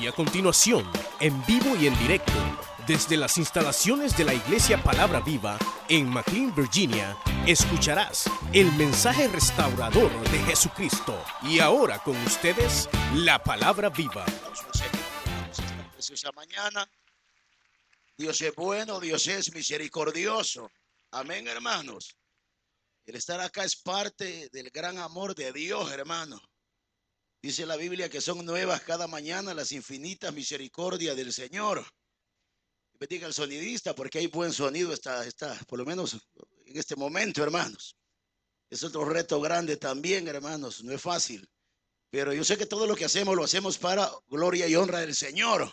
Y a continuación, en vivo y en directo, desde las instalaciones de la Iglesia Palabra Viva en McLean, Virginia, escucharás el mensaje restaurador de Jesucristo. Y ahora con ustedes, la Palabra Viva. Mañana. Dios es bueno, Dios es misericordioso. Amén, hermanos. El estar acá es parte del gran amor de Dios, hermano. Dice la Biblia que son nuevas cada mañana las infinitas misericordias del Señor. Bendiga al sonidista porque hay buen sonido, está, está, por lo menos en este momento, hermanos. Es otro reto grande también, hermanos. No es fácil. Pero yo sé que todo lo que hacemos lo hacemos para gloria y honra del Señor.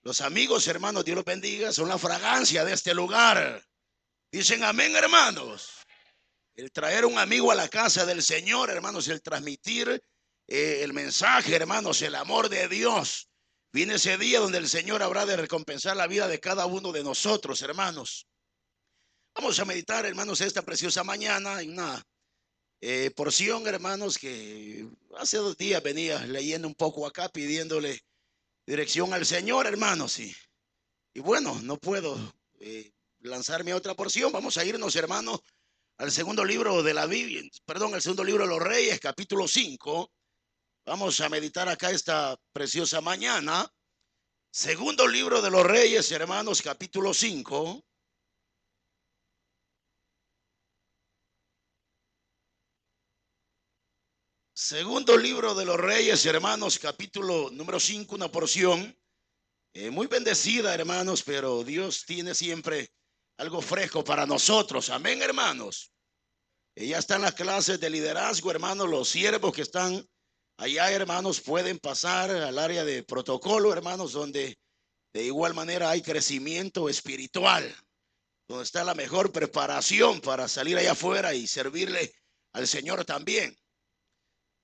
Los amigos, hermanos, Dios los bendiga, son la fragancia de este lugar. Dicen amén, hermanos. El traer un amigo a la casa del Señor, hermanos, el transmitir eh, el mensaje, hermanos, el amor de Dios. Viene ese día donde el Señor habrá de recompensar la vida de cada uno de nosotros, hermanos. Vamos a meditar, hermanos, esta preciosa mañana en una eh, porción, hermanos, que hace dos días venía leyendo un poco acá, pidiéndole dirección al Señor, hermanos. Y, y bueno, no puedo eh, lanzarme a otra porción. Vamos a irnos, hermanos, al segundo libro de la Biblia, perdón, al segundo libro de los Reyes, capítulo 5. Vamos a meditar acá esta preciosa mañana. Segundo libro de los Reyes, hermanos, capítulo 5. Segundo libro de los Reyes, hermanos, capítulo número 5, una porción eh, muy bendecida, hermanos, pero Dios tiene siempre algo fresco para nosotros. Amén, hermanos. Eh, ya están las clases de liderazgo, hermanos, los siervos que están allá, hermanos, pueden pasar al área de protocolo, hermanos, donde de igual manera hay crecimiento espiritual, donde está la mejor preparación para salir allá afuera y servirle al Señor también.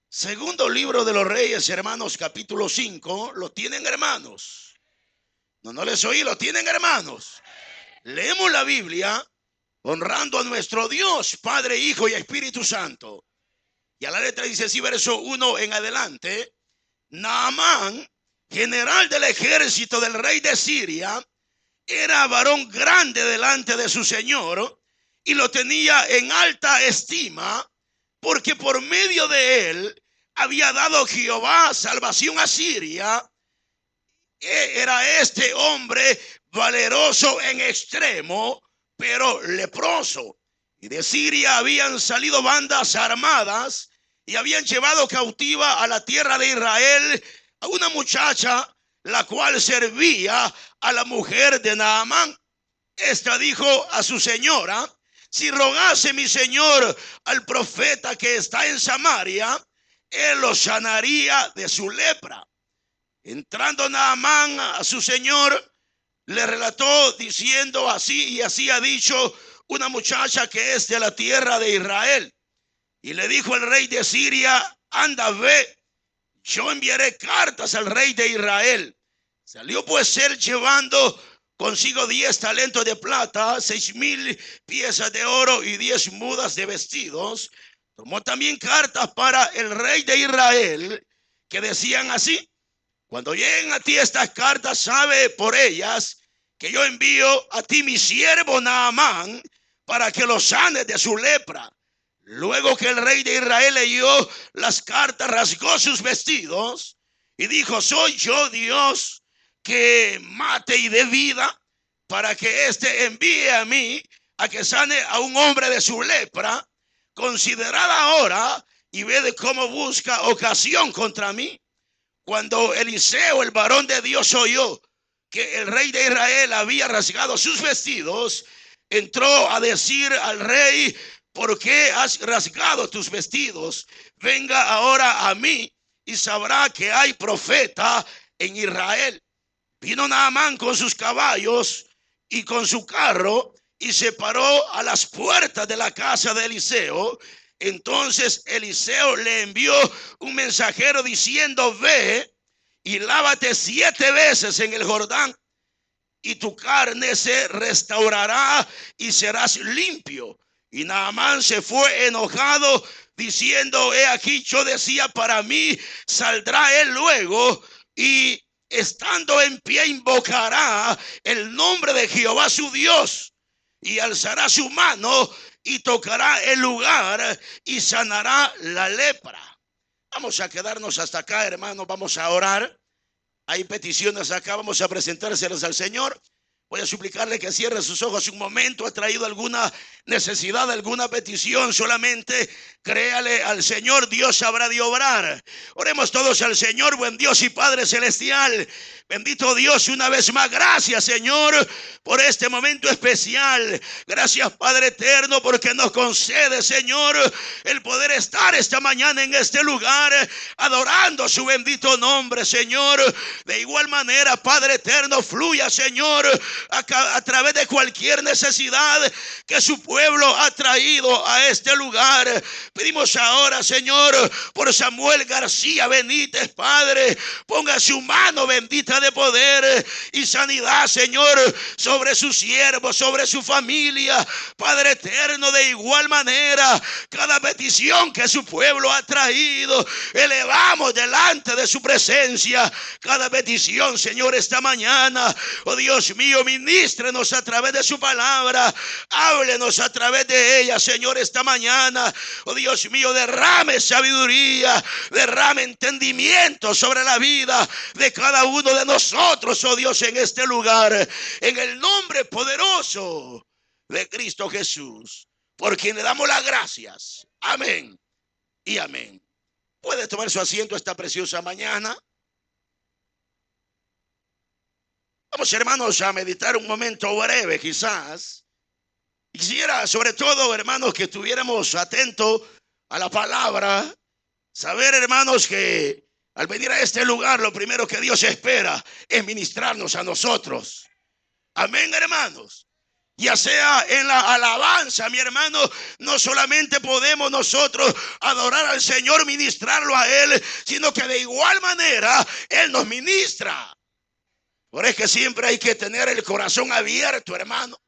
Segundo libro de los Reyes, hermanos, capítulo 5, lo tienen hermanos. No, no les oí, lo tienen hermanos. Leemos la Biblia honrando a nuestro Dios, Padre, Hijo y Espíritu Santo. Y a la letra dice así, verso 1 en adelante, Naamán, general del ejército del rey de Siria, era varón grande delante de su señor y lo tenía en alta estima porque por medio de él había dado Jehová salvación a Siria. E era este hombre valeroso en extremo, pero leproso. Y de Siria habían salido bandas armadas y habían llevado cautiva a la tierra de Israel a una muchacha, la cual servía a la mujer de Naamán. Esta dijo a su señora, si rogase mi señor al profeta que está en Samaria, él lo sanaría de su lepra. Entrando Naamán a su señor, le relató diciendo así y así ha dicho una muchacha que es de la tierra de Israel. Y le dijo el rey de Siria, anda, ve, yo enviaré cartas al rey de Israel. Salió pues él llevando consigo diez talentos de plata, seis mil piezas de oro y diez mudas de vestidos. Tomó también cartas para el rey de Israel que decían así, cuando lleguen a ti estas cartas, sabe por ellas que yo envío a ti mi siervo Naamán para que lo sane de su lepra. Luego que el rey de Israel leyó las cartas, rasgó sus vestidos y dijo, soy yo Dios que mate y dé vida para que éste envíe a mí a que sane a un hombre de su lepra. Considerad ahora y ve de cómo busca ocasión contra mí. Cuando Eliseo, el varón de Dios, oyó que el rey de Israel había rasgado sus vestidos, entró a decir al rey, ¿por qué has rasgado tus vestidos? Venga ahora a mí y sabrá que hay profeta en Israel. Vino Naamán con sus caballos y con su carro y se paró a las puertas de la casa de Eliseo. Entonces Eliseo le envió un mensajero diciendo, ve y lávate siete veces en el Jordán y tu carne se restaurará y serás limpio. Y Naamán se fue enojado diciendo, he aquí yo decía para mí, saldrá él luego y estando en pie, invocará el nombre de Jehová su Dios y alzará su mano y tocará el lugar y sanará la lepra. Vamos a quedarnos hasta acá, hermanos. Vamos a orar. Hay peticiones acá. Vamos a presentárselas al Señor. Voy a suplicarle que cierre sus ojos un momento. Ha traído alguna necesidad, alguna petición. Solamente créale al Señor. Dios sabrá de obrar. Oremos todos al Señor, buen Dios y Padre Celestial. Bendito Dios, una vez más, gracias Señor por este momento especial. Gracias Padre Eterno porque nos concede Señor el poder estar esta mañana en este lugar adorando su bendito nombre Señor. De igual manera Padre Eterno fluya Señor a, través de cualquier necesidad que su pueblo ha traído a este lugar. Pedimos ahora Señor por Samuel García Benítez Padre. Ponga su mano bendita de poder y sanidad, Señor, sobre sus siervos, sobre su familia. Padre eterno, de igual manera, cada petición que su pueblo ha traído, elevamos delante de su presencia. Cada petición, Señor, esta mañana. Oh Dios mío, ministrenos a través de su palabra. Háblenos a través de ella, Señor, esta mañana. Oh Dios mío, derrame sabiduría, derrame entendimiento sobre la vida de cada uno de nosotros, oh Dios, en este lugar, en el nombre poderoso de Cristo Jesús, por quien le damos las gracias. Amén y amén. Puede tomar su asiento esta preciosa mañana. Vamos, hermanos, a meditar un momento breve, quizás. Quisiera, sobre todo, hermanos, que estuviéramos atentos a la palabra. Saber, hermanos, que al venir a este lugar, lo primero que Dios espera es ministrarnos a nosotros. Amén, hermanos. Ya sea en la alabanza, mi hermano, no solamente podemos nosotros adorar al Señor, ministrarlo a Él, sino que de igual manera Él nos ministra. Por eso que siempre hay que tener el corazón abierto, hermano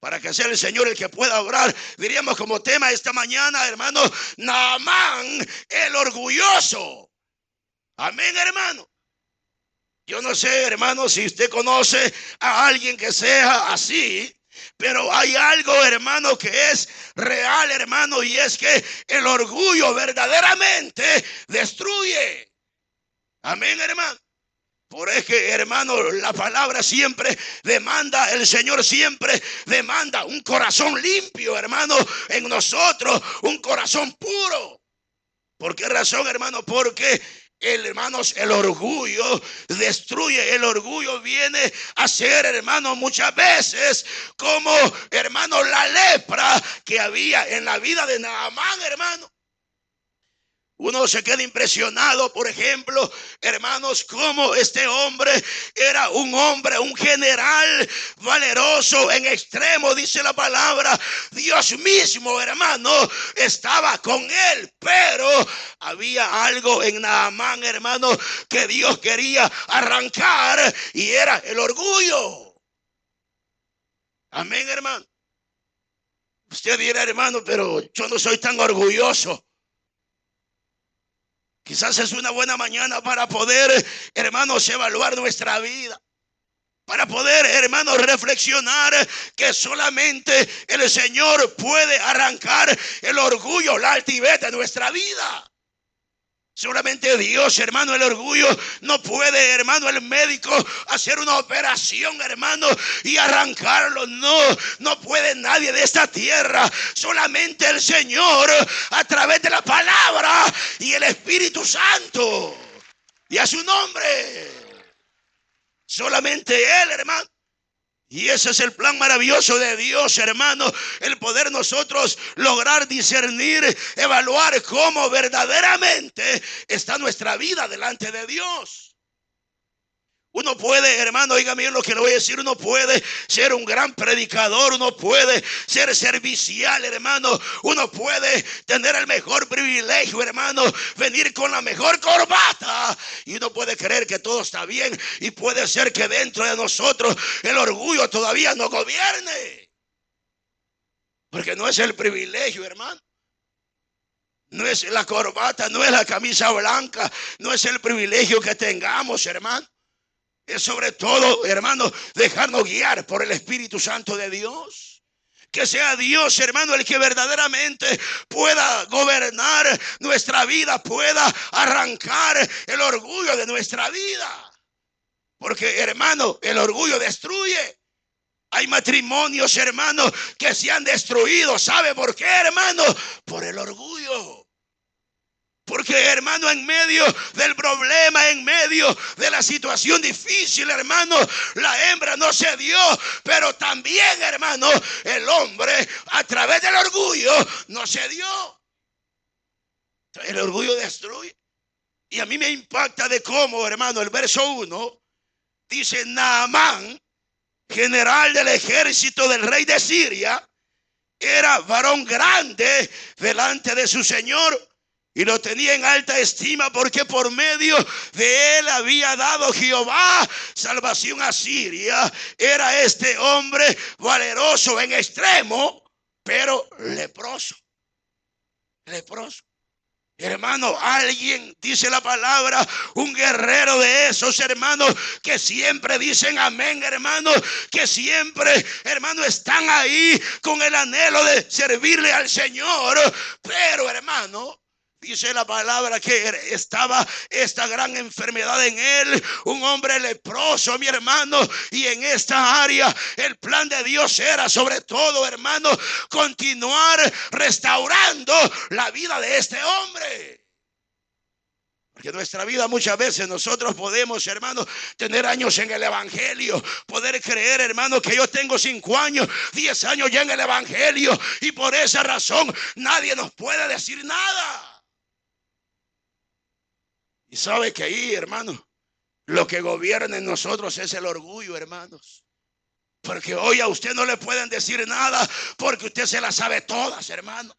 para que sea el Señor el que pueda orar. Diríamos como tema esta mañana, hermano, Naamán el orgulloso. Amén, hermano. Yo no sé, hermano, si usted conoce a alguien que sea así, pero hay algo, hermano, que es real, hermano, y es que el orgullo verdaderamente destruye. Amén, hermano. Por eso que, hermano, la palabra siempre demanda, el Señor siempre demanda un corazón limpio, hermano, en nosotros, un corazón puro. ¿Por qué razón, hermano? Porque el, hermanos, el orgullo destruye. El orgullo viene a ser, hermano, muchas veces como, hermano, la lepra que había en la vida de Naamán, hermano. Uno se queda impresionado, por ejemplo, hermanos, como este hombre era un hombre, un general valeroso en extremo, dice la palabra. Dios mismo, hermano, estaba con él, pero había algo en Naamán, hermano, que Dios quería arrancar y era el orgullo. Amén, hermano. Usted dirá, hermano, pero yo no soy tan orgulloso. Quizás es una buena mañana para poder, hermanos, evaluar nuestra vida. Para poder, hermanos, reflexionar que solamente el Señor puede arrancar el orgullo, la altivez de nuestra vida. Solamente Dios, hermano, el orgullo no puede, hermano, el médico hacer una operación, hermano, y arrancarlo. No, no puede nadie de esta tierra. Solamente el Señor a través de la palabra y el Espíritu Santo. Y a su nombre. Solamente Él, hermano. Y ese es el plan maravilloso de Dios, hermano. El poder nosotros lograr discernir, evaluar cómo verdaderamente está nuestra vida delante de Dios. Uno puede, hermano, oiga bien lo que le voy a decir, uno puede ser un gran predicador, uno puede ser servicial, hermano, uno puede tener el mejor privilegio, hermano, venir con la mejor corbata y uno puede creer que todo está bien y puede ser que dentro de nosotros el orgullo todavía no gobierne. Porque no es el privilegio, hermano. No es la corbata, no es la camisa blanca, no es el privilegio que tengamos, hermano. Es sobre todo, hermano, dejarnos guiar por el Espíritu Santo de Dios. Que sea Dios, hermano, el que verdaderamente pueda gobernar nuestra vida, pueda arrancar el orgullo de nuestra vida. Porque, hermano, el orgullo destruye. Hay matrimonios, hermano, que se han destruido. ¿Sabe por qué, hermano? Por el orgullo. Porque hermano, en medio del problema, en medio de la situación difícil, hermano, la hembra no se dio. Pero también, hermano, el hombre a través del orgullo no se dio. El orgullo destruye. Y a mí me impacta de cómo, hermano, el verso 1 dice, Naamán, general del ejército del rey de Siria, era varón grande delante de su señor y lo tenía en alta estima porque por medio de él había dado Jehová salvación a Siria. Era este hombre valeroso en extremo, pero leproso. Leproso. Hermano, alguien dice la palabra, un guerrero de esos hermanos que siempre dicen amén, hermano, que siempre, hermano, están ahí con el anhelo de servirle al Señor. Pero, hermano, Dice la palabra que estaba esta gran enfermedad en él, un hombre leproso, mi hermano, y en esta área el plan de Dios era sobre todo, hermano, continuar restaurando la vida de este hombre. Porque nuestra vida muchas veces nosotros podemos, hermano, tener años en el Evangelio, poder creer, hermano, que yo tengo cinco años, diez años ya en el Evangelio, y por esa razón nadie nos puede decir nada. Y sabe que ahí, hermano, lo que gobierna en nosotros es el orgullo, hermanos. Porque hoy a usted no le pueden decir nada porque usted se las sabe todas, hermano.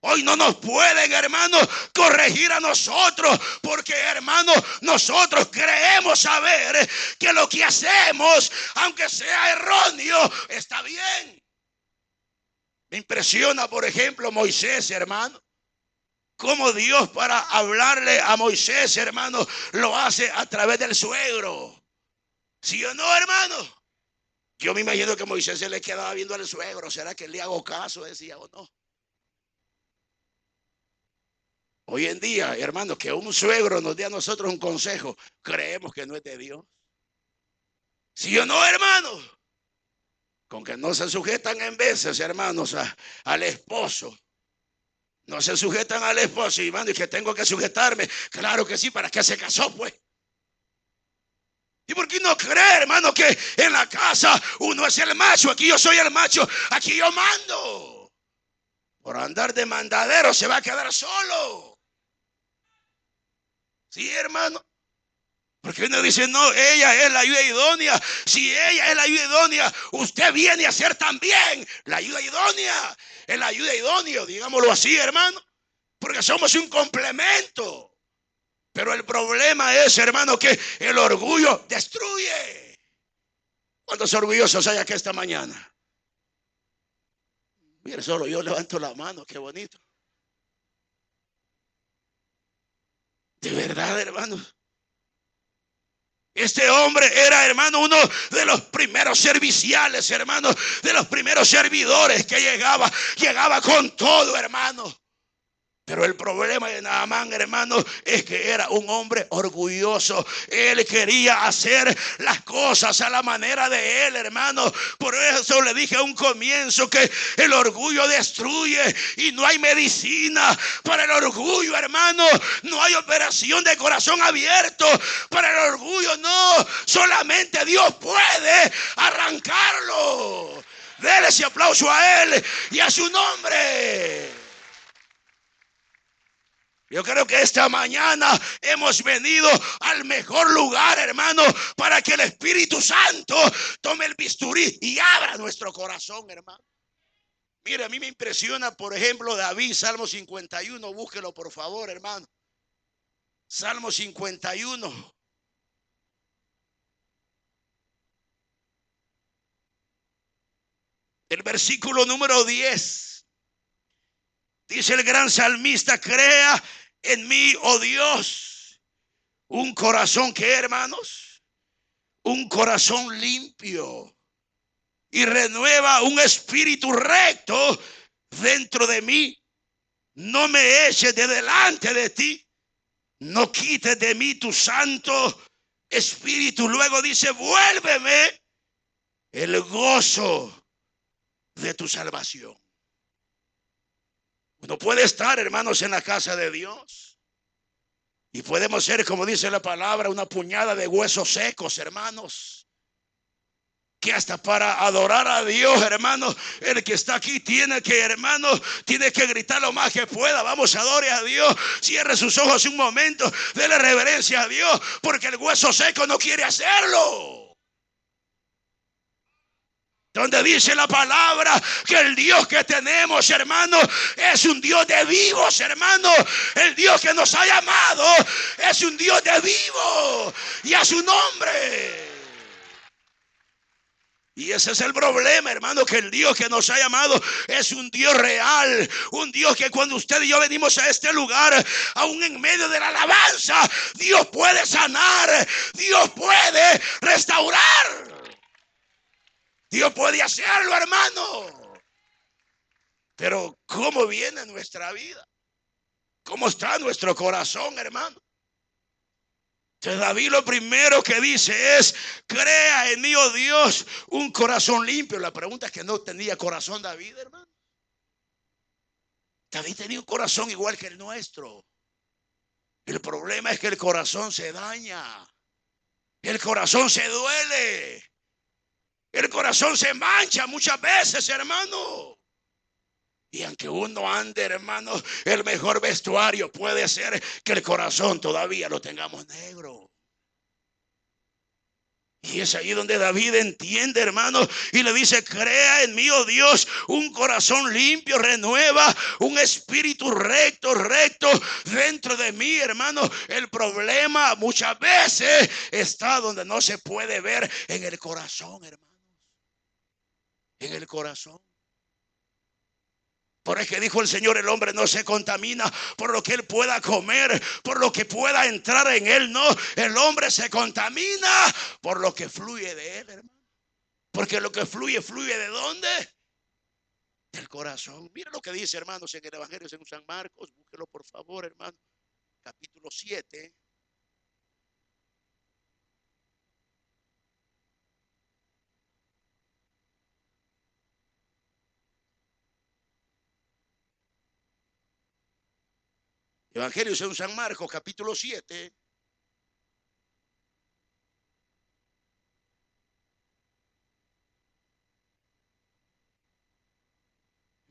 Hoy no nos pueden, hermano, corregir a nosotros, porque, hermano, nosotros creemos saber que lo que hacemos, aunque sea erróneo, está bien. Me impresiona, por ejemplo, Moisés, hermano. Como Dios para hablarle a Moisés, hermano, lo hace a través del suegro. ¿Sí o no, hermano? Yo me imagino que Moisés se le quedaba viendo al suegro. ¿Será que le hago caso? Decía o no. Hoy en día, hermano, que un suegro nos dé a nosotros un consejo, creemos que no es de Dios. ¿Sí o no, hermano? Con que no se sujetan en veces, hermanos, al esposo no se sujetan al esposo y y que tengo que sujetarme. Claro que sí, ¿para qué se casó pues? ¿Y por qué no cree, hermano, que en la casa uno es el macho? Aquí yo soy el macho, aquí yo mando. Por andar de mandadero se va a quedar solo. Sí, hermano. Porque uno dice, no, ella es la ayuda idónea. Si ella es la ayuda idónea, usted viene a ser también la ayuda idónea. Es la ayuda idónea, digámoslo así, hermano. Porque somos un complemento. Pero el problema es, hermano, que el orgullo destruye. ¿Cuántos orgullosos hay aquí esta mañana? Mire, solo yo levanto la mano, qué bonito. De verdad, hermanos. Este hombre era, hermano, uno de los primeros serviciales, hermano, de los primeros servidores que llegaba. Llegaba con todo, hermano. Pero el problema de Naamán, hermano, es que era un hombre orgulloso. Él quería hacer las cosas a la manera de él, hermano. Por eso le dije a un comienzo que el orgullo destruye y no hay medicina para el orgullo, hermano. No hay operación de corazón abierto para el orgullo, no. Solamente Dios puede arrancarlo. Dele ese aplauso a él y a su nombre. Yo creo que esta mañana hemos venido al mejor lugar, hermano, para que el Espíritu Santo tome el bisturí y abra nuestro corazón, hermano. Mire, a mí me impresiona, por ejemplo, David, Salmo 51, búsquelo por favor, hermano. Salmo 51. El versículo número 10. Dice el gran salmista, crea en mí, oh Dios, un corazón que, hermanos, un corazón limpio y renueva un espíritu recto dentro de mí. No me eches de delante de ti. No quites de mí tu santo espíritu. Luego dice, vuélveme el gozo de tu salvación. Uno puede estar, hermanos, en la casa de Dios. Y podemos ser, como dice la palabra, una puñada de huesos secos, hermanos que hasta para adorar a Dios, hermano, el que está aquí tiene que, hermano, tiene que gritar lo más que pueda. Vamos, adore a Dios. Cierre sus ojos un momento, dele reverencia a Dios, porque el hueso seco no quiere hacerlo. Donde dice la palabra que el Dios que tenemos, hermano, es un Dios de vivos, hermano. El Dios que nos ha llamado es un Dios de vivos y a su nombre. Y ese es el problema, hermano, que el Dios que nos ha llamado es un Dios real, un Dios que cuando usted y yo venimos a este lugar, aún en medio de la alabanza, Dios puede sanar, Dios puede restaurar, Dios puede hacerlo, hermano. Pero ¿cómo viene nuestra vida? ¿Cómo está nuestro corazón, hermano? David lo primero que dice es, crea en mí, oh Dios, un corazón limpio. La pregunta es que no tenía corazón David, hermano. David tenía un corazón igual que el nuestro. El problema es que el corazón se daña. El corazón se duele. El corazón se mancha muchas veces, hermano. Y aunque uno ande, hermano, el mejor vestuario puede ser que el corazón todavía lo tengamos negro. Y es ahí donde David entiende, hermano, y le dice, crea en mí, oh Dios, un corazón limpio, renueva un espíritu recto, recto dentro de mí, hermano. El problema muchas veces está donde no se puede ver en el corazón, hermanos. En el corazón. Por eso que dijo el Señor, el hombre no se contamina por lo que él pueda comer, por lo que pueda entrar en él. No, el hombre se contamina por lo que fluye de él, hermano. Porque lo que fluye, fluye de dónde? Del corazón. Mira lo que dice, hermanos, en el Evangelio de San Marcos. Búsquelo, por favor, hermano. Capítulo 7. Evangelio según San Marcos, capítulo 7.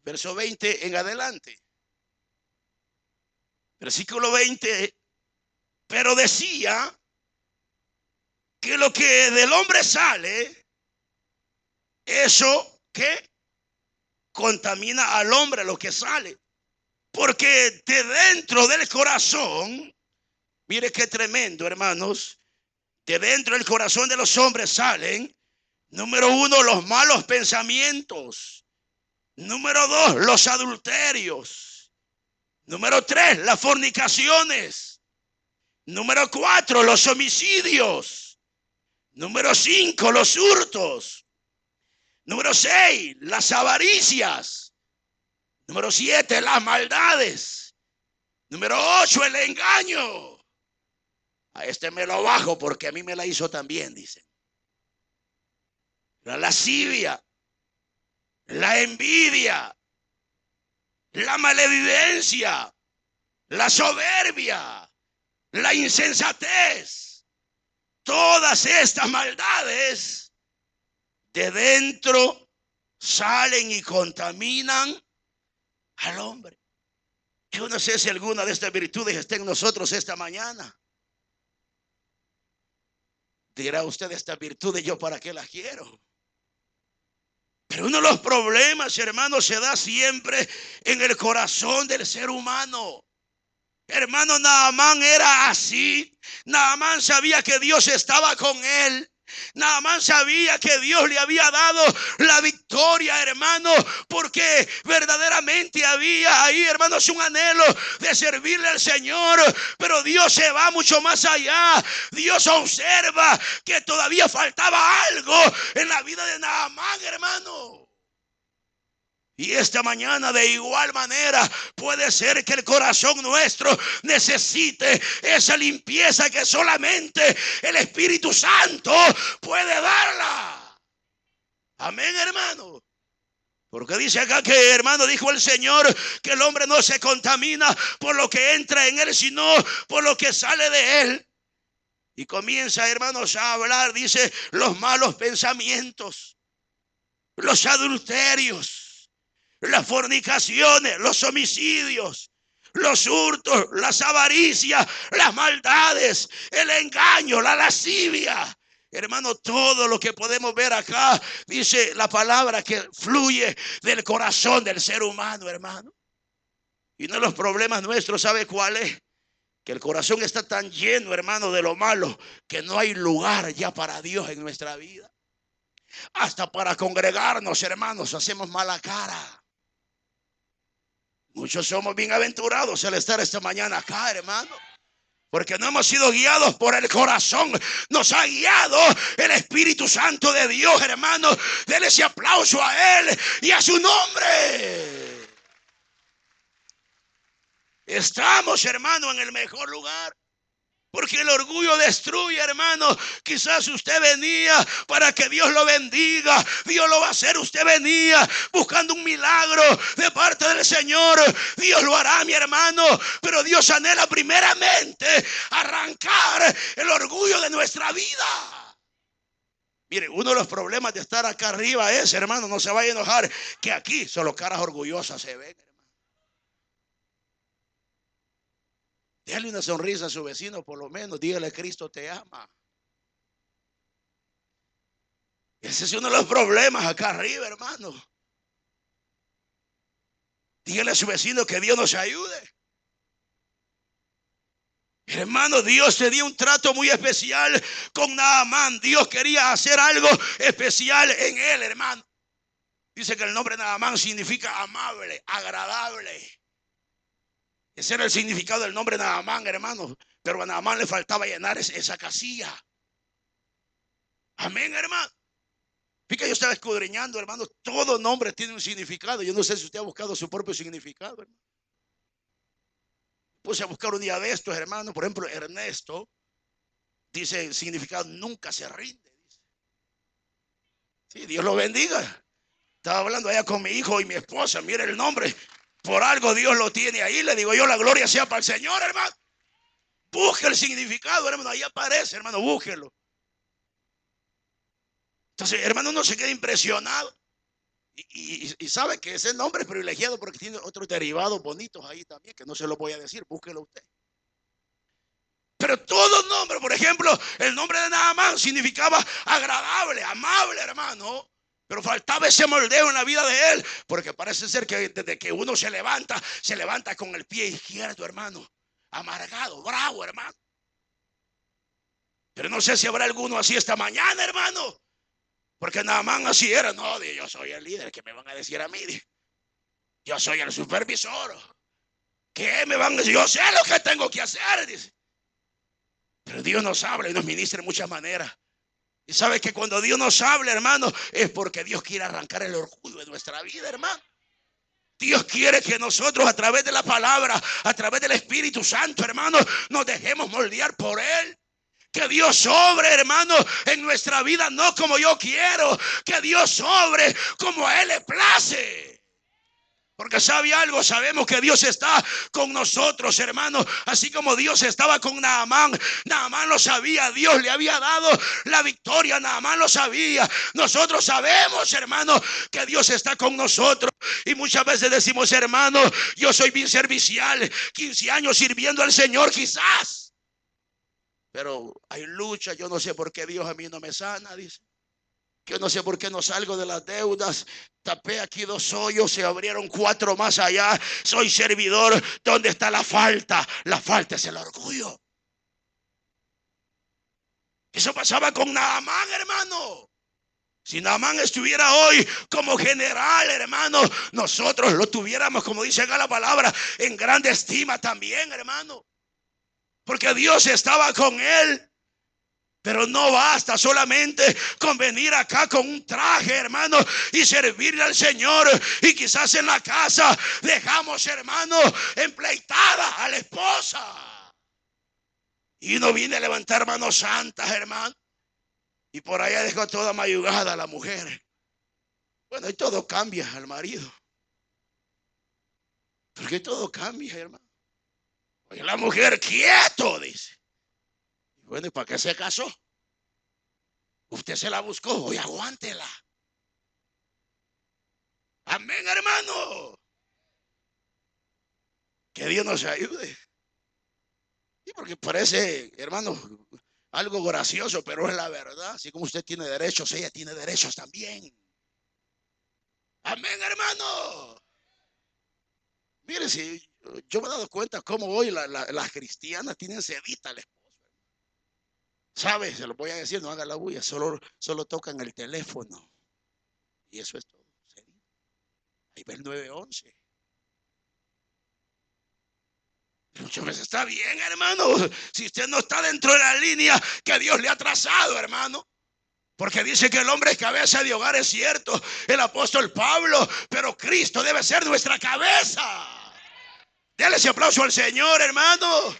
Verso 20 en adelante. Versículo 20. Pero decía que lo que del hombre sale, eso que contamina al hombre lo que sale. Porque de dentro del corazón, mire qué tremendo, hermanos, de dentro del corazón de los hombres salen, número uno, los malos pensamientos. Número dos, los adulterios. Número tres, las fornicaciones. Número cuatro, los homicidios. Número cinco, los hurtos. Número seis, las avaricias. Número siete, las maldades. Número ocho, el engaño. A este me lo bajo porque a mí me la hizo también, dicen. La lascivia, la envidia, la malevidencia, la soberbia, la insensatez. Todas estas maldades de dentro salen y contaminan al hombre. Yo no sé si alguna de estas virtudes está en nosotros esta mañana. Dirá usted estas virtudes, yo para qué las quiero. Pero uno de los problemas, hermano, se da siempre en el corazón del ser humano. Hermano, Naamán era así. Naamán sabía que Dios estaba con él. Naamán sabía que Dios le había dado la victoria, hermano, porque verdaderamente había ahí, hermanos, un anhelo de servirle al Señor. Pero Dios se va mucho más allá. Dios observa que todavía faltaba algo en la vida de Naamán, hermano. Y esta mañana de igual manera puede ser que el corazón nuestro necesite esa limpieza que solamente el Espíritu Santo puede darla. Amén, hermano. Porque dice acá que, hermano, dijo el Señor, que el hombre no se contamina por lo que entra en él, sino por lo que sale de él. Y comienza, hermanos, a hablar, dice, los malos pensamientos, los adulterios las fornicaciones, los homicidios, los hurtos, las avaricias, las maldades, el engaño, la lascivia. Hermano, todo lo que podemos ver acá, dice la palabra que fluye del corazón del ser humano, hermano. Y uno de los problemas nuestros, ¿sabe cuál es? Que el corazón está tan lleno, hermano, de lo malo, que no hay lugar ya para Dios en nuestra vida. Hasta para congregarnos, hermanos, hacemos mala cara. Muchos somos bienaventurados al estar esta mañana acá, hermano. Porque no hemos sido guiados por el corazón. Nos ha guiado el Espíritu Santo de Dios, hermano. Denle ese aplauso a Él y a su nombre. Estamos, hermano, en el mejor lugar. Porque el orgullo destruye, hermano. Quizás usted venía para que Dios lo bendiga. Dios lo va a hacer. Usted venía buscando un milagro de parte del Señor. Dios lo hará, mi hermano. Pero Dios anhela primeramente arrancar el orgullo de nuestra vida. Mire, uno de los problemas de estar acá arriba es, hermano, no se vaya a enojar, que aquí solo caras orgullosas se ven. Déjale una sonrisa a su vecino, por lo menos. Dígale, Cristo te ama. Ese es uno de los problemas acá arriba, hermano. Dígale a su vecino que Dios nos ayude. Hermano, Dios te dio un trato muy especial con Naamán. Dios quería hacer algo especial en él, hermano. Dice que el nombre Naamán significa amable, agradable. Ese era el significado del nombre Naamán, hermano. Pero a Naamán le faltaba llenar esa casilla. Amén, hermano. Fíjate, yo estaba escudriñando, hermano. Todo nombre tiene un significado. Yo no sé si usted ha buscado su propio significado, hermano. Puse a buscar un día de estos, hermano. Por ejemplo, Ernesto dice el significado nunca se rinde. Dice. Sí, Dios lo bendiga. Estaba hablando allá con mi hijo y mi esposa. Mire el nombre. Por algo Dios lo tiene ahí. Le digo yo, la gloria sea para el Señor, hermano. Busque el significado, hermano. Ahí aparece, hermano. Búsquelo. Entonces, hermano, uno se queda impresionado. Y, sabe que ese nombre es privilegiado porque tiene otros derivados bonitos ahí también, que no se lo voy a decir. Búsquelo usted. Pero todo nombre, por ejemplo, el nombre de Naamán significaba agradable, amable, hermano. Pero faltaba ese moldeo en la vida de él, porque parece ser que desde que uno se levanta, se levanta con el pie izquierdo, hermano. Amargado, bravo, hermano. Pero no sé si habrá alguno así esta mañana, hermano. Porque nada más así era. No, yo soy el líder, que me van a decir a mí? Yo soy el supervisor. ¿Qué me van a decir? Yo sé lo que tengo que hacer. Pero Dios nos habla y nos ministra de muchas maneras. Y sabe que cuando Dios nos habla, hermano, es porque Dios quiere arrancar el orgullo de nuestra vida, hermano. Dios quiere que nosotros a través de la palabra, a través del Espíritu Santo, hermano, nos dejemos moldear por Él. Que Dios sobre, hermano, en nuestra vida, no como yo quiero. Que Dios sobre como a Él le place. Porque sabe algo, sabemos que Dios está con nosotros, hermanos. Así como Dios estaba con Naamán. Naamán lo sabía, Dios le había dado la victoria. Naamán lo sabía. Nosotros sabemos, hermanos, que Dios está con nosotros. Y muchas veces decimos, hermano, yo soy bien servicial. 15 años sirviendo al Señor, quizás. Pero hay lucha. Yo no sé por qué Dios a mí no me sana, dice. Yo no sé por qué no salgo de las deudas. Tapé aquí dos hoyos, se abrieron cuatro más allá. Soy servidor. ¿Dónde está la falta? La falta es el orgullo. Eso pasaba con Naamán, hermano. Si Naamán estuviera hoy como general, hermano, nosotros lo tuviéramos, como dice acá la palabra, en grande estima también, hermano. Porque Dios estaba con él. Pero no basta solamente con venir acá con un traje, hermano, y servirle al Señor. Y quizás en la casa dejamos, hermano, empleitada a la esposa. Y uno viene a levantar manos santas, hermano. Y por allá dejó toda mayugada a la mujer. Bueno, y todo cambia al marido. Porque todo cambia, hermano. Oye, la mujer quieto, dice. Bueno, ¿y para qué se casó? Usted se la buscó, hoy aguántela. Amén, hermano. Que Dios nos ayude. Y porque parece, hermano, algo gracioso, pero es la verdad. Así como usted tiene derechos, ella tiene derechos también. Amén, hermano. Mire, si yo me he dado cuenta cómo hoy las cristianas tienen sedita al esposo. ¿Sabe? Se lo voy a decir, no haga la bulla, solo, solo tocan el teléfono. Y eso es todo. Ahí va el 911. Muchas veces está bien, hermano. Si usted no está dentro de la línea que Dios le ha trazado, hermano. Porque dice que el hombre es cabeza de hogar, es cierto. El apóstol Pablo, pero Cristo debe ser nuestra cabeza. Dale ese aplauso al Señor, hermano.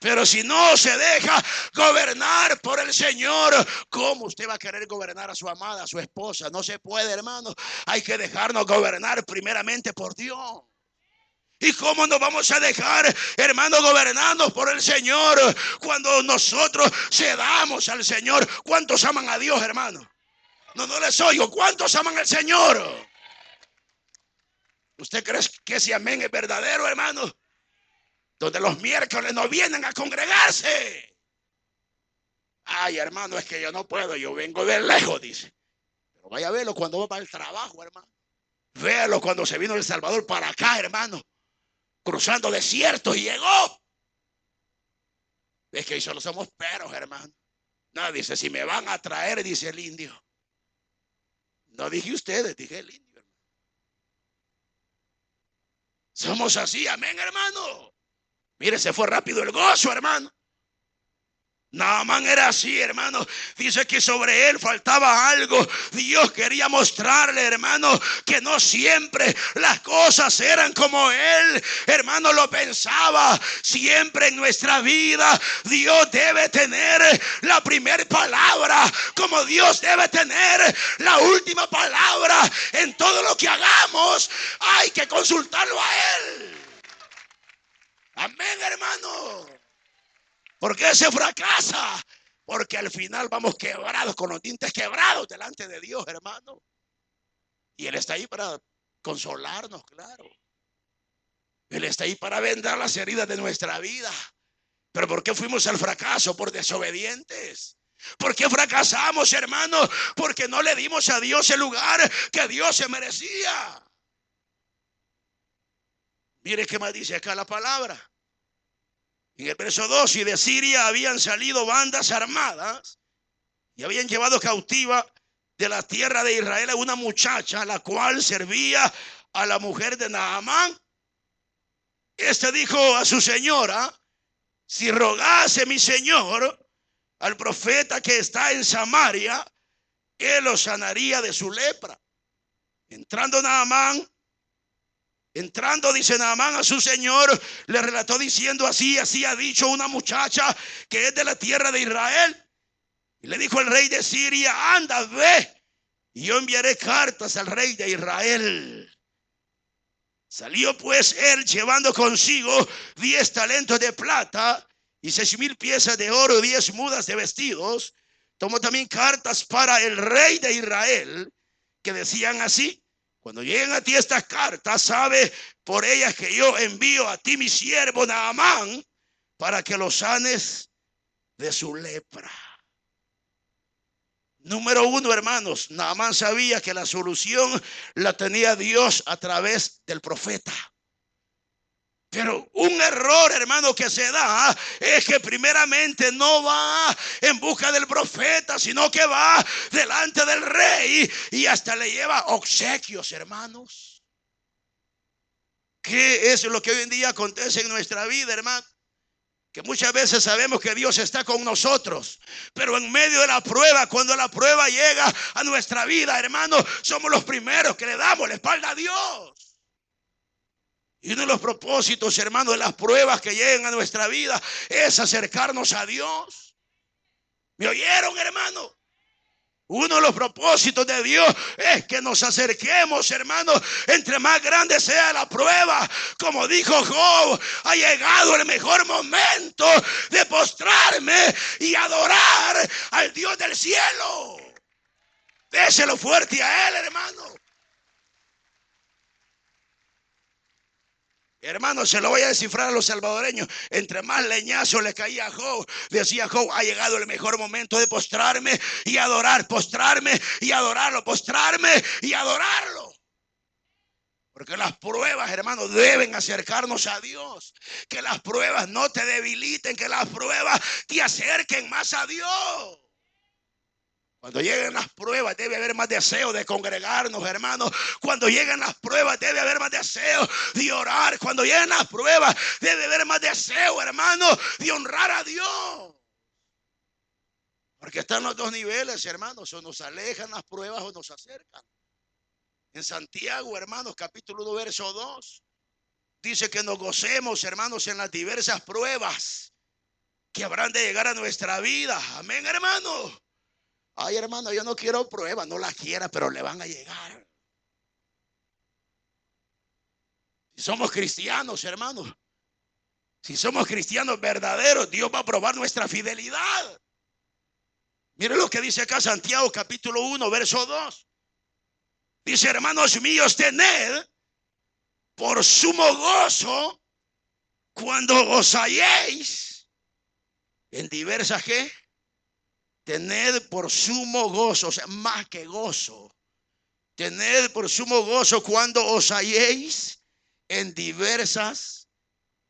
Pero si no se deja gobernar por el Señor, ¿cómo usted va a querer gobernar a su amada, a su esposa? No se puede, hermano. Hay que dejarnos gobernar primeramente por Dios. ¿Y cómo nos vamos a dejar, hermano, gobernando por el Señor cuando nosotros cedamos al Señor? ¿Cuántos aman a Dios, hermano? No, no les oigo. ¿Cuántos aman al Señor? ¿Usted cree que ese amén es verdadero, hermano? Donde los miércoles no vienen a congregarse. Ay, hermano, es que yo no puedo, yo vengo de lejos, dice. Pero vaya a verlo cuando va para el trabajo, hermano. Véalo cuando se vino El Salvador para acá, hermano cruzando desiertos y llegó. Es que solo somos perros, hermano. No, dice, si me van a traer, dice el indio. No dije ustedes, dije el indio. Somos así, amén, hermano. Mire, se fue rápido el gozo, hermano. Naamán era así, hermano. Dice que sobre él faltaba algo. Dios quería mostrarle, hermano, que no siempre las cosas eran como él, hermano, lo pensaba. Siempre en nuestra vida Dios debe tener la primera palabra, como Dios debe tener la última palabra en todo lo que hagamos. Hay que consultarlo a él. Amén, hermano. ¿Por qué se fracasa? Porque al final vamos quebrados, con los dientes quebrados delante de Dios, hermano. Y Él está ahí para consolarnos, claro. Él está ahí para vendar las heridas de nuestra vida. Pero ¿por qué fuimos al fracaso? Por desobedientes. ¿Por qué fracasamos, hermano? Porque no le dimos a Dios el lugar que Dios se merecía. Mire qué más dice acá la palabra. En el verso 2, y de Siria habían salido bandas armadas y habían llevado cautiva de la tierra de Israel a una muchacha, la cual servía a la mujer de Naamán. Este dijo a su señora, si rogase mi señor al profeta que está en Samaria, él lo sanaría de su lepra. Entrando Naamán Entrando, dice Naamán a su señor, le relató diciendo así, así ha dicho una muchacha que es de la tierra de Israel. Y le dijo el rey de Siria, anda, ve, y yo enviaré cartas al rey de Israel. Salió pues él llevando consigo diez talentos de plata y seis mil piezas de oro diez mudas de vestidos. Tomó también cartas para el rey de Israel que decían así. Cuando lleguen a ti estas cartas, sabe por ellas que yo envío a ti mi siervo Naamán para que lo sanes de su lepra. Número uno, hermanos, Naamán sabía que la solución la tenía Dios a través del profeta. Pero un error, hermano, que se da es que primeramente no va en busca del profeta, sino que va delante del rey y hasta le lleva obsequios, hermanos. ¿Qué es lo que hoy en día acontece en nuestra vida, hermano? Que muchas veces sabemos que Dios está con nosotros, pero en medio de la prueba, cuando la prueba llega a nuestra vida, hermano, somos los primeros que le damos la espalda a Dios. Y uno de los propósitos, hermano, de las pruebas que llegan a nuestra vida es acercarnos a Dios. ¿Me oyeron, hermano? Uno de los propósitos de Dios es que nos acerquemos, hermano, entre más grande sea la prueba. Como dijo Job, ha llegado el mejor momento de postrarme y adorar al Dios del cielo. Déselo fuerte a Él, hermano. Hermano, se lo voy a descifrar a los salvadoreños. Entre más leñazo le caía a Job, decía Job, ha llegado el mejor momento de postrarme y adorar, postrarme y adorarlo, postrarme y adorarlo. Porque las pruebas, hermano, deben acercarnos a Dios. Que las pruebas no te debiliten, que las pruebas te acerquen más a Dios. Cuando lleguen las pruebas debe haber más deseo de congregarnos, hermanos. Cuando lleguen las pruebas debe haber más deseo de orar. Cuando lleguen las pruebas debe haber más deseo, hermano, de honrar a Dios. Porque están los dos niveles, hermanos. O nos alejan las pruebas o nos acercan. En Santiago, hermanos, capítulo 1, verso 2. Dice que nos gocemos, hermanos, en las diversas pruebas que habrán de llegar a nuestra vida. Amén, hermanos. Ay, hermano, yo no quiero pruebas, no las quiera, pero le van a llegar. Si somos cristianos, hermanos, si somos cristianos verdaderos, Dios va a probar nuestra fidelidad. Mire lo que dice acá Santiago capítulo 1, verso 2. Dice, hermanos míos, tened por sumo gozo cuando os halléis en diversas que Tened por sumo gozo, o sea, más que gozo. Tened por sumo gozo cuando os halléis en diversas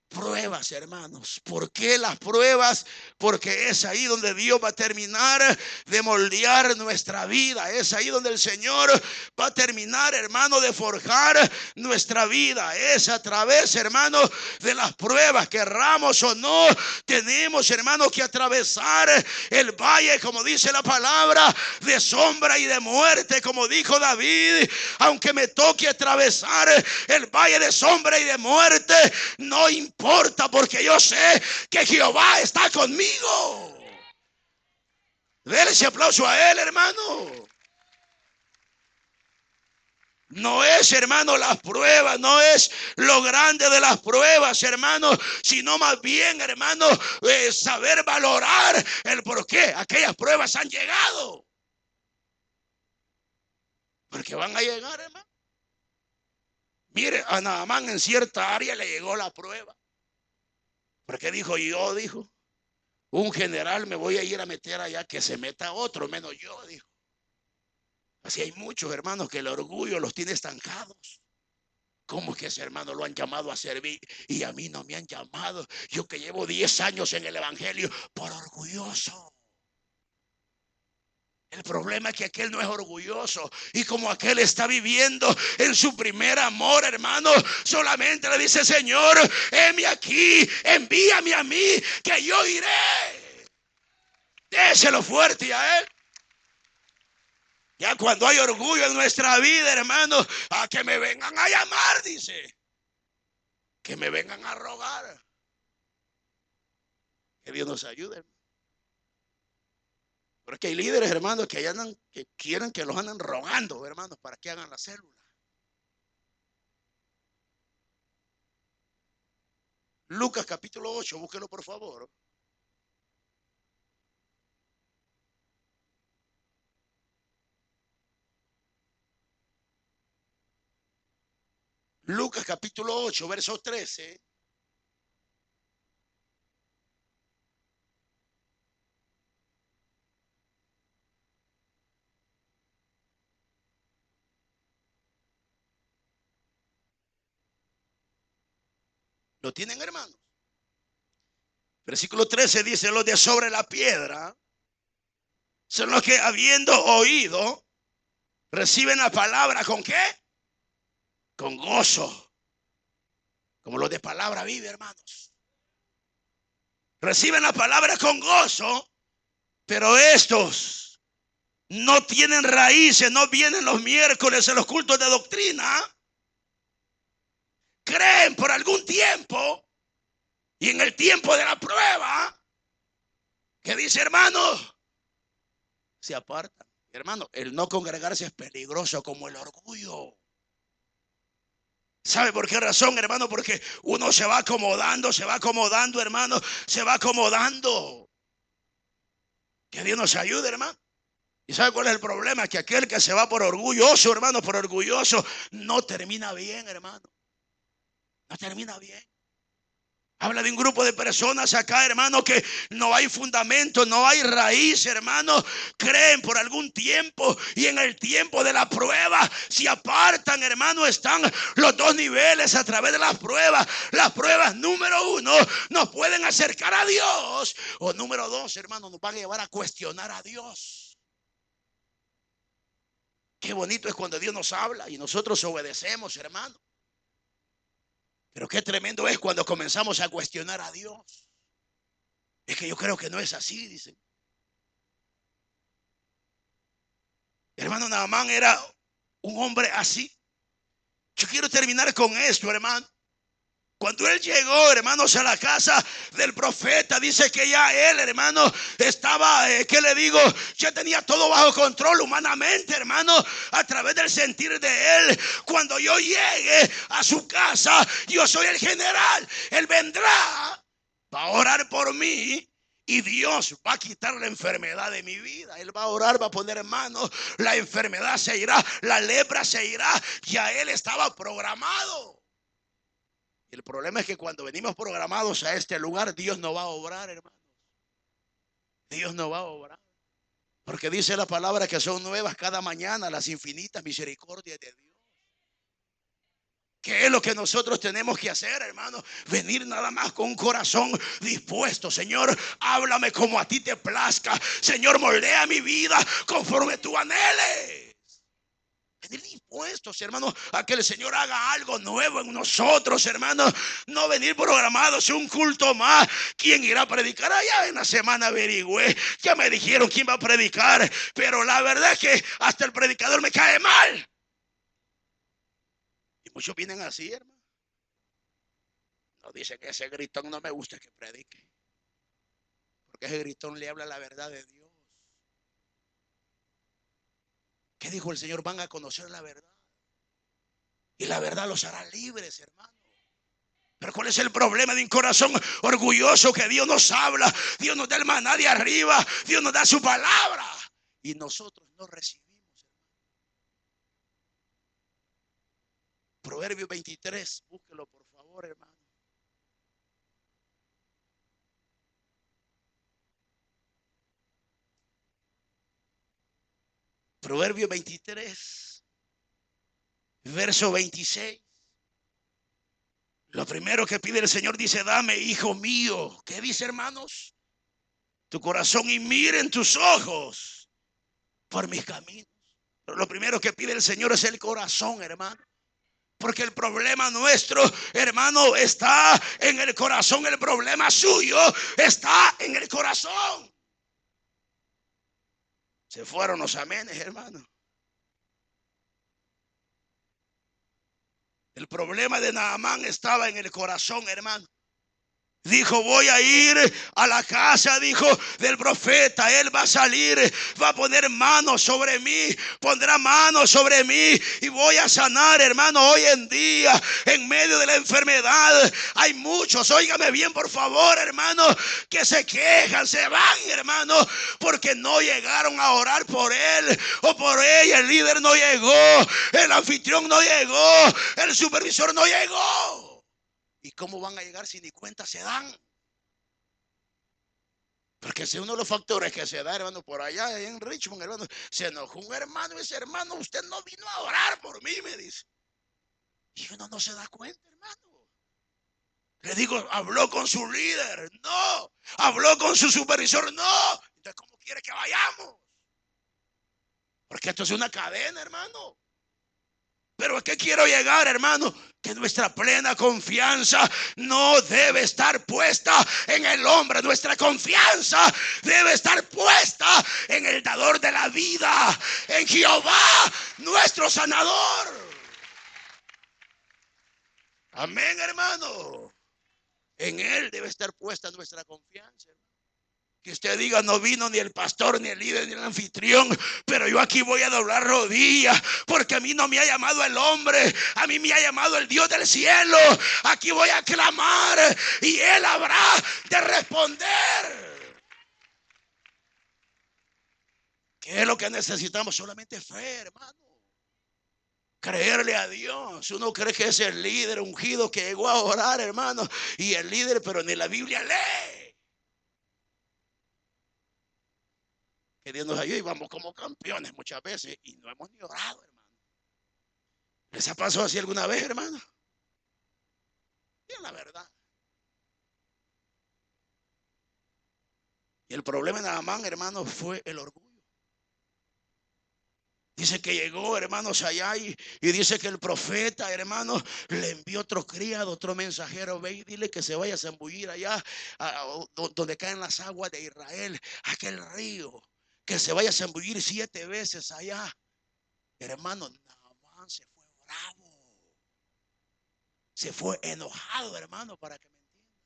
pruebas, hermanos. ¿Por qué las pruebas? Porque es ahí donde Dios va a terminar de moldear nuestra vida. Es ahí donde el Señor va a terminar, hermano, de forjar nuestra vida. Es a través, hermano, de las pruebas, querramos o no, tenemos, hermano, que atravesar el valle, como dice la palabra, de sombra y de muerte, como dijo David. Aunque me toque atravesar el valle de sombra y de muerte, no importa importa porque yo sé que Jehová está conmigo. Dele ese aplauso a él, hermano. No es, hermano, las pruebas, no es lo grande de las pruebas, hermano, sino más bien, hermano, eh, saber valorar el por qué aquellas pruebas han llegado. Porque van a llegar, hermano. Mire, a Naamán en cierta área le llegó la prueba. Porque dijo yo, dijo, un general me voy a ir a meter allá que se meta otro, menos yo, dijo. Así hay muchos hermanos que el orgullo los tiene estancados. ¿Cómo es que ese hermano lo han llamado a servir y a mí no me han llamado? Yo que llevo 10 años en el Evangelio por orgulloso. El problema es que aquel no es orgulloso. Y como aquel está viviendo en su primer amor, hermano, solamente le dice, Señor, heme aquí, envíame a mí, que yo iré. Déselo fuerte a él. Ya cuando hay orgullo en nuestra vida, hermano, a que me vengan a llamar, dice. Que me vengan a rogar. Que Dios nos ayude. Porque hay líderes, hermanos, que, andan, que quieren que los anden rogando, hermanos, para que hagan la célula. Lucas capítulo 8, búsquelo por favor. Lucas capítulo 8, verso 13. ¿Lo tienen, hermanos? Versículo 13 dice, los de sobre la piedra son los que habiendo oído, reciben la palabra con qué? Con gozo. Como los de palabra vive, hermanos. Reciben la palabra con gozo, pero estos no tienen raíces, no vienen los miércoles en los cultos de doctrina. Creen por algún tiempo y en el tiempo de la prueba, que dice hermano, se apartan. Hermano, el no congregarse es peligroso como el orgullo. ¿Sabe por qué razón, hermano? Porque uno se va acomodando, se va acomodando, hermano, se va acomodando. Que Dios nos ayude, hermano. ¿Y sabe cuál es el problema? Que aquel que se va por orgulloso, hermano, por orgulloso, no termina bien, hermano. No termina bien. Habla de un grupo de personas acá, hermano, que no hay fundamento, no hay raíz, hermano. Creen por algún tiempo y en el tiempo de la prueba si apartan, hermano. Están los dos niveles a través de las pruebas. Las pruebas, número uno, nos pueden acercar a Dios. O número dos, hermano, nos van a llevar a cuestionar a Dios. Qué bonito es cuando Dios nos habla y nosotros obedecemos, hermano. Pero qué tremendo es cuando comenzamos a cuestionar a Dios. Es que yo creo que no es así, dicen. Hermano Naamán era un hombre así. Yo quiero terminar con esto, hermano. Cuando él llegó, hermanos, a la casa del profeta, dice que ya él, hermano, estaba, eh, ¿qué le digo? Ya tenía todo bajo control humanamente, hermano, a través del sentir de él. Cuando yo llegue a su casa, yo soy el general. Él vendrá, va a orar por mí. Y Dios va a quitar la enfermedad de mi vida. Él va a orar, va a poner en manos. La enfermedad se irá, la lepra se irá. Ya él estaba programado. El problema es que cuando venimos programados a este lugar, Dios no va a obrar, hermanos. Dios no va a obrar. Porque dice la palabra que son nuevas cada mañana las infinitas misericordias de Dios. ¿Qué es lo que nosotros tenemos que hacer, hermano? Venir nada más con un corazón dispuesto. Señor, háblame como a ti te plazca. Señor, moldea mi vida conforme tú anheles venir dispuestos, hermanos, a que el Señor haga algo nuevo en nosotros, hermanos. No venir programados un culto más. ¿Quién irá a predicar? Allá en la semana averigüé. Ya me dijeron quién va a predicar. Pero la verdad es que hasta el predicador me cae mal. Y muchos vienen así, hermano. No dice que ese gritón no me gusta que predique. Porque ese gritón le habla la verdad de Dios. ¿Qué dijo el Señor? Van a conocer la verdad. Y la verdad los hará libres, hermano. Pero ¿cuál es el problema de un corazón orgulloso que Dios nos habla? Dios nos da el maná arriba. Dios nos da su palabra. Y nosotros no recibimos, hermano. Proverbio 23, búsquelo por favor, hermano. Proverbio 23, verso 26. Lo primero que pide el Señor dice, dame, hijo mío. ¿Qué dice, hermanos? Tu corazón y miren tus ojos por mis caminos. Lo primero que pide el Señor es el corazón, hermano. Porque el problema nuestro, hermano, está en el corazón. El problema suyo está en el corazón. Se fueron los amenes, hermano. El problema de Naamán estaba en el corazón, hermano. Dijo, voy a ir a la casa, dijo, del profeta. Él va a salir, va a poner manos sobre mí, pondrá manos sobre mí y voy a sanar, hermano. Hoy en día, en medio de la enfermedad, hay muchos, óigame bien, por favor, hermano, que se quejan, se van, hermano, porque no llegaron a orar por él o por ella. El líder no llegó, el anfitrión no llegó, el supervisor no llegó. ¿Y cómo van a llegar si ni cuenta se dan? Porque es uno de los factores que se da, hermano, por allá en Richmond, hermano. Se enojó un hermano ese hermano, usted no vino a orar por mí, me dice. Y uno no se da cuenta, hermano. Le digo, habló con su líder. No. Habló con su supervisor. No. Entonces, ¿cómo quiere que vayamos? Porque esto es una cadena, hermano. Pero ¿a qué quiero llegar, hermano? Que nuestra plena confianza no debe estar puesta en el hombre. Nuestra confianza debe estar puesta en el dador de la vida, en Jehová, nuestro sanador. Amén, hermano. En Él debe estar puesta nuestra confianza. Que usted diga, no vino ni el pastor, ni el líder, ni el anfitrión, pero yo aquí voy a doblar rodillas, porque a mí no me ha llamado el hombre, a mí me ha llamado el Dios del cielo. Aquí voy a clamar y Él habrá de responder. ¿Qué es lo que necesitamos? Solamente fe, hermano. Creerle a Dios. Uno cree que es el líder ungido que llegó a orar, hermano, y el líder, pero ni la Biblia lee. Que Dios nos ayude y vamos como campeones muchas veces y no hemos ni orado, hermano. ¿Les ha pasado así alguna vez, hermano? Es la verdad. Y el problema de Amán, hermano, fue el orgullo. Dice que llegó, hermanos, allá y, y, dice que el profeta, hermano, le envió otro criado, otro mensajero. Ve y dile que se vaya a zambullir allá a, donde caen las aguas de Israel, aquel río que se vaya a zambullir siete veces allá. Hermano, Naamán se fue bravo. Se fue enojado, hermano, para que me entienda.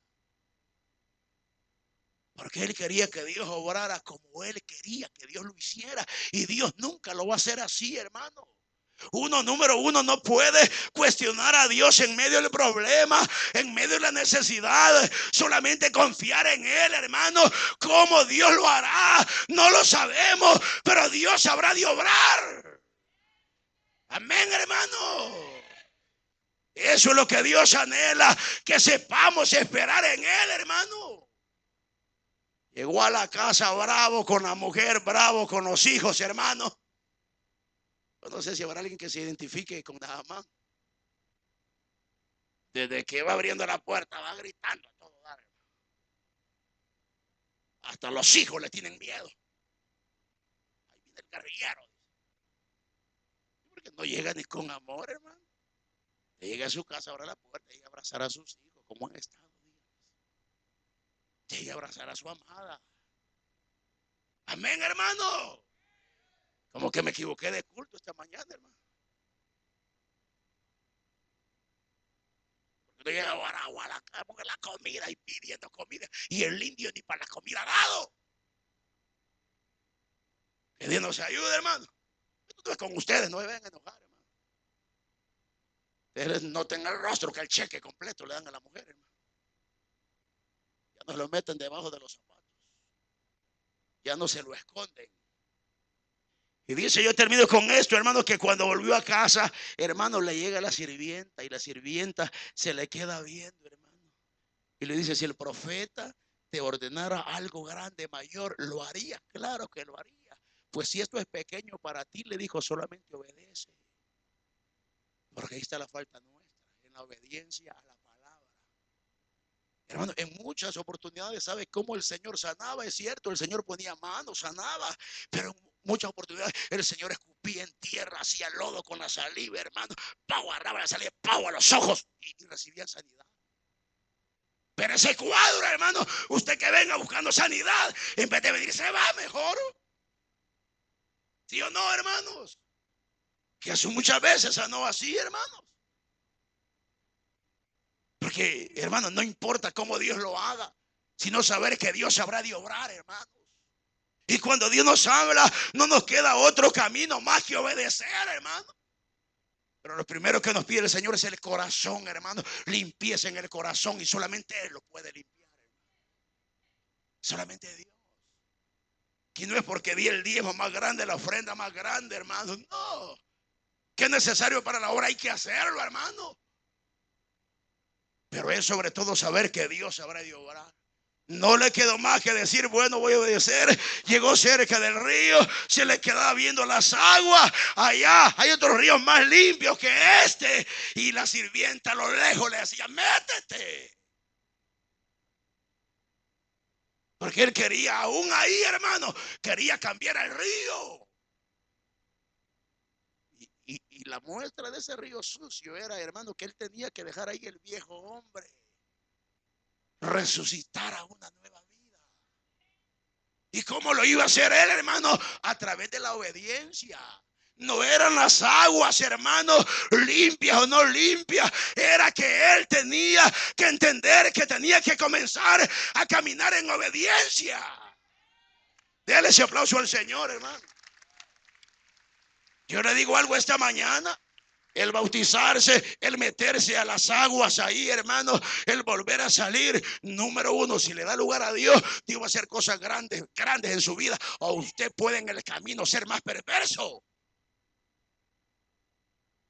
Porque él quería que Dios obrara como él quería que Dios lo hiciera. Y Dios nunca lo va a hacer así, hermano. Uno, número uno, no puede cuestionar a Dios en medio del problema, en medio de la necesidad. Solamente confiar en Él, hermano. ¿Cómo Dios lo hará? No lo sabemos, pero Dios habrá de obrar. Amén, hermano. Eso es lo que Dios anhela, que sepamos esperar en Él, hermano. Llegó a la casa bravo con la mujer, bravo con los hijos, hermano. No sé si habrá alguien que se identifique con más. Desde que va abriendo la puerta, va gritando a todo dar. Hasta los hijos le tienen miedo. Ahí viene el guerrillero. Porque no llega ni con amor, hermano. Llega a su casa, abre la puerta y abrazar a sus hijos. ¿Cómo han estado? Llega a abrazar a su amada. Amén, hermano. Como que me equivoqué de culto esta mañana, hermano. Porque yo a la, la comida y pidiendo comida. Y el indio ni para la comida dado. Que Dios nos ayude, hermano. Esto es con ustedes, no me vengan a enojar, hermano. Ustedes no tengan el rostro que el cheque completo le dan a la mujer, hermano. Ya no lo meten debajo de los zapatos. Ya no se lo esconden. Y dice, yo termino con esto, hermano, que cuando volvió a casa, hermano, le llega la sirvienta y la sirvienta se le queda viendo, hermano. Y le dice, si el profeta te ordenara algo grande, mayor, lo haría. Claro que lo haría. Pues si esto es pequeño para ti, le dijo, solamente obedece. Porque ahí está la falta nuestra, en la obediencia a la palabra. Hermano, en muchas oportunidades, ¿sabe cómo el Señor sanaba? Es cierto, el Señor ponía manos, sanaba, pero muchas oportunidades el Señor escupía en tierra, hacía lodo con la saliva, hermano. Pau agarraba la saliva, pau a los ojos y, recibía sanidad. Pero ese cuadro, hermano, usted que venga buscando sanidad, en vez de venir, se va mejor. ¿Sí o no, hermanos? Que hace muchas veces sanó así, hermanos. Porque, hermano, no importa cómo Dios lo haga, sino saber que Dios sabrá de obrar, hermano. Y cuando Dios nos habla, no nos queda otro camino más que obedecer, hermano. Pero lo primero que nos pide el Señor es el corazón, hermano. Limpieza en el corazón y solamente Él lo puede limpiar, Solamente Dios. Que no es porque di el diezmo más grande, la ofrenda más grande, hermano. No. Que es necesario para la obra, hay que hacerlo, hermano. Pero es sobre todo saber que Dios sabrá de obrar. No le quedó más que decir, bueno, voy a obedecer. Llegó cerca del río, se le quedaba viendo las aguas. Allá hay otros ríos más limpios que este. Y la sirvienta a lo lejos le decía, métete. Porque él quería, aún ahí, hermano, quería cambiar el río. Y, y la muestra de ese río sucio era, hermano, que él tenía que dejar ahí el viejo hombre. Resucitar a una nueva vida. ¿Y cómo lo iba a hacer él, hermano? A través de la obediencia. No eran las aguas, hermano, limpias o no limpias. Era que él tenía que entender que tenía que comenzar a caminar en obediencia. Dele ese aplauso al Señor, hermano. Yo le digo algo esta mañana. El bautizarse, el meterse a las aguas ahí, hermano, el volver a salir. Número uno, si le da lugar a Dios, Dios va a hacer cosas grandes, grandes en su vida. O usted puede en el camino ser más perverso.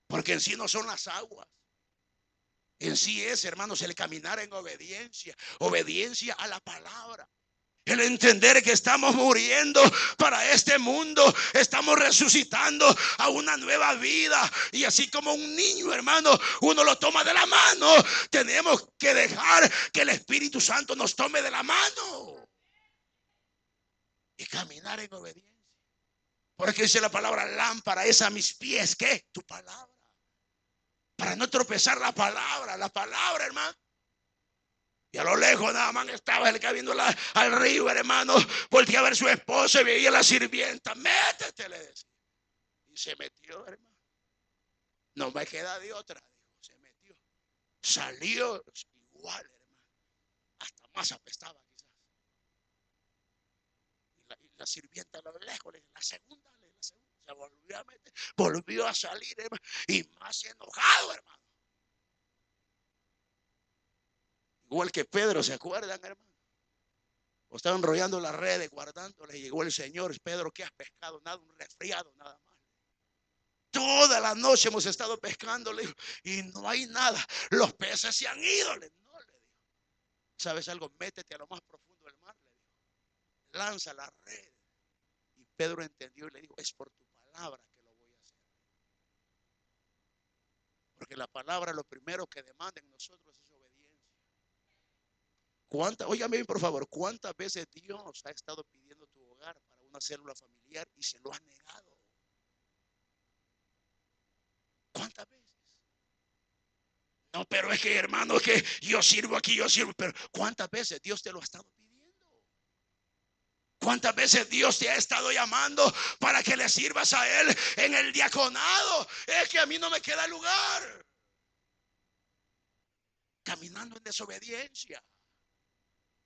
Porque en sí no son las aguas. En sí es, hermanos, el caminar en obediencia. Obediencia a la palabra. El entender que estamos muriendo para este mundo, estamos resucitando a una nueva vida. Y así como un niño, hermano, uno lo toma de la mano, tenemos que dejar que el Espíritu Santo nos tome de la mano. Y caminar en obediencia. Porque dice la palabra lámpara es a mis pies, ¿qué? Tu palabra para no tropezar la palabra, la palabra, hermano. Y a lo lejos nada más estaba el que viendo al río, hermano. Volteé a ver su esposa y veía la sirvienta. Métete, le decía. Y se metió, hermano. No me queda de otra, dijo. Se metió. Salió igual, hermano. Hasta más apestaba quizás. Y la, sirvienta a lo lejos, la segunda volvió a meter, volvió a salir, hermano, y más enojado, hermano. Igual que Pedro, ¿se acuerdan, hermano? O estaban enrollando las redes, guardándole, llegó el Señor, Pedro, ¿qué has pescado? Nada, un resfriado, nada más. Toda la noche hemos estado pescando, y no hay nada. Los peces se han ido, no, le dijo. ¿Sabes algo? Métete a lo más profundo del mar, le dijo. Lanza la red. Y Pedro entendió y le dijo, es por tu palabra que lo voy a hacer. Porque la palabra lo primero que demanda en nosotros es. ¿Cuántas, óigame por favor, cuántas veces Dios ha estado pidiendo tu hogar para una célula familiar y se lo ha negado? ¿Cuántas veces? No, pero es que hermano, es que yo sirvo aquí, yo sirvo, pero ¿cuántas veces Dios te lo ha estado pidiendo? ¿Cuántas veces Dios te ha estado llamando para que le sirvas a Él en el diaconado? Es que a mí no me queda lugar. Caminando en desobediencia.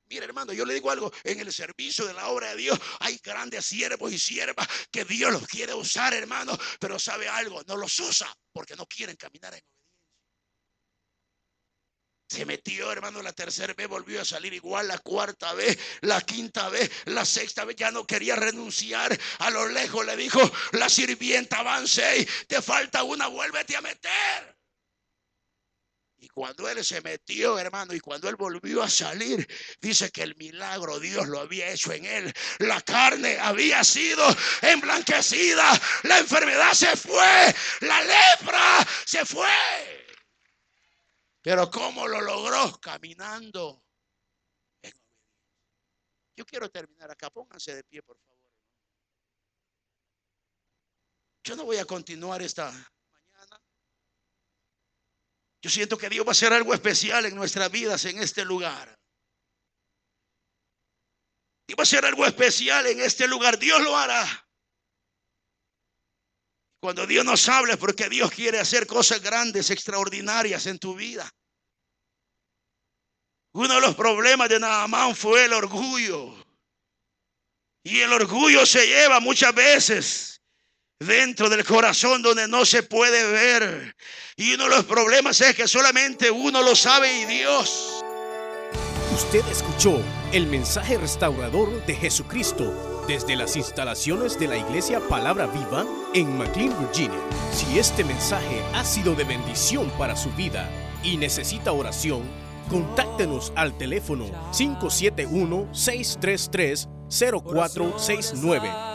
Mire, hermano, yo le digo algo, en el servicio de la obra de Dios hay grandes siervos y siervas que Dios los quiere usar, hermano, pero sabe algo, no los usa porque no quieren caminar en se metió, hermano, la tercera vez, volvió a salir igual, la cuarta vez, la quinta vez, la sexta vez, ya no quería renunciar. A lo lejos le dijo, la sirvienta avance, te falta una, vuélvete a meter. Y cuando él se metió, hermano, y cuando él volvió a salir, dice que el milagro Dios lo había hecho en él. La carne había sido emblanquecida, la enfermedad se fue, la lepra se fue. Pero ¿cómo lo logró? Caminando Yo quiero terminar acá. Pónganse de pie, por favor. Yo no voy a continuar esta. Yo siento que Dios va a hacer algo especial en nuestras vidas en este lugar. Dios va a hacer algo especial en este lugar. Dios lo hará. Cuando Dios nos habla porque Dios quiere hacer cosas grandes, extraordinarias en tu vida. Uno de los problemas de Naamán fue el orgullo. Y el orgullo se lleva muchas veces dentro del corazón donde no se puede ver. Y uno de los problemas es que solamente uno lo sabe y Dios. Usted escuchó el mensaje restaurador de Jesucristo desde las instalaciones de la iglesia Palabra Viva en McLean, Virginia. Si este mensaje ha sido de bendición para su vida y necesita oración, contáctenos al teléfono 571-633-0469.